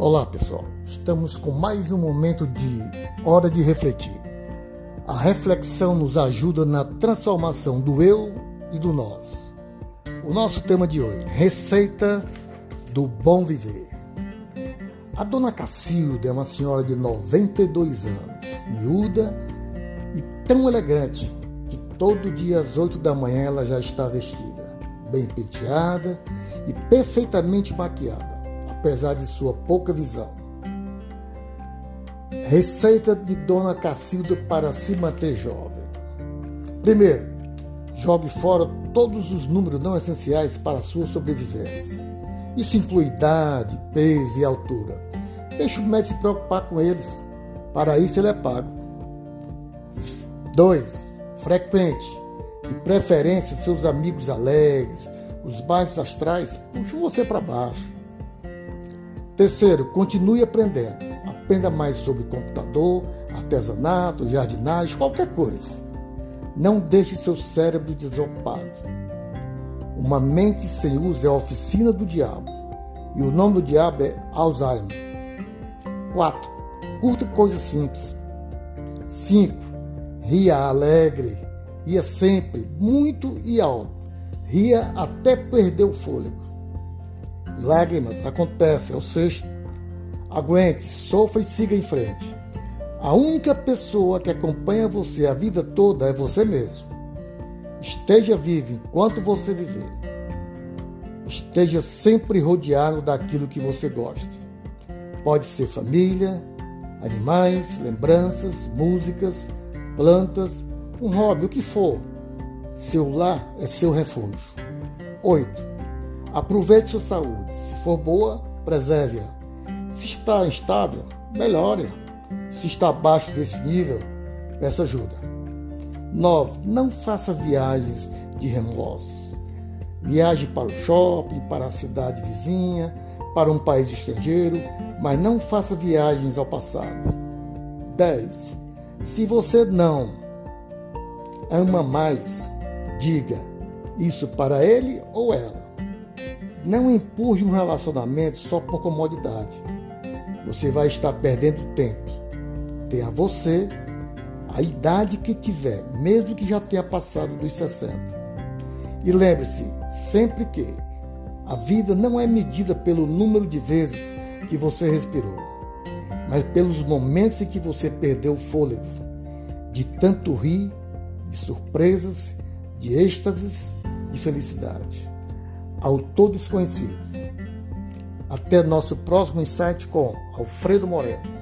Olá pessoal, estamos com mais um momento de hora de refletir. A reflexão nos ajuda na transformação do eu e do nós. O nosso tema de hoje: receita do bom viver. A dona Cacilda é uma senhora de 92 anos, miúda e tão elegante que todo dia às 8 da manhã ela já está vestida, bem penteada e perfeitamente maquiada apesar de sua pouca visão. Receita de Dona Cacilda para se manter jovem. Primeiro, jogue fora todos os números não essenciais para a sua sobrevivência. Isso inclui idade, peso e altura. Deixe o médico se preocupar com eles. Para isso ele é pago. 2. Frequente. De preferência, seus amigos alegres, os baixos astrais puxam você para baixo. Terceiro, continue aprendendo. Aprenda mais sobre computador, artesanato, jardinagem, qualquer coisa. Não deixe seu cérebro desocupado. Uma mente sem uso é a oficina do diabo. E o nome do diabo é Alzheimer. 4. Curta coisas simples. 5. Ria alegre. Ria sempre, muito e alto. Ria até perder o fôlego. Lágrimas acontece, é o sexto. Aguente, sofra e siga em frente. A única pessoa que acompanha você a vida toda é você mesmo. Esteja vivo enquanto você viver. Esteja sempre rodeado daquilo que você gosta. Pode ser família, animais, lembranças, músicas, plantas, um hobby, o que for. Seu lar é seu refúgio. 8. Aproveite sua saúde. Se for boa, preserve-a. Se está instável, melhore. Se está abaixo desse nível, peça ajuda. 9. Não faça viagens de remorso. Viaje para o shopping, para a cidade vizinha, para um país estrangeiro, mas não faça viagens ao passado. 10. Se você não ama mais, diga isso para ele ou ela. Não empurre um relacionamento só por comodidade. Você vai estar perdendo tempo. Tenha você a idade que tiver, mesmo que já tenha passado dos 60. E lembre-se sempre que a vida não é medida pelo número de vezes que você respirou, mas pelos momentos em que você perdeu o fôlego, de tanto rir, de surpresas, de êxtases, de felicidade autor desconhecido. Até nosso próximo insight com Alfredo Moreno.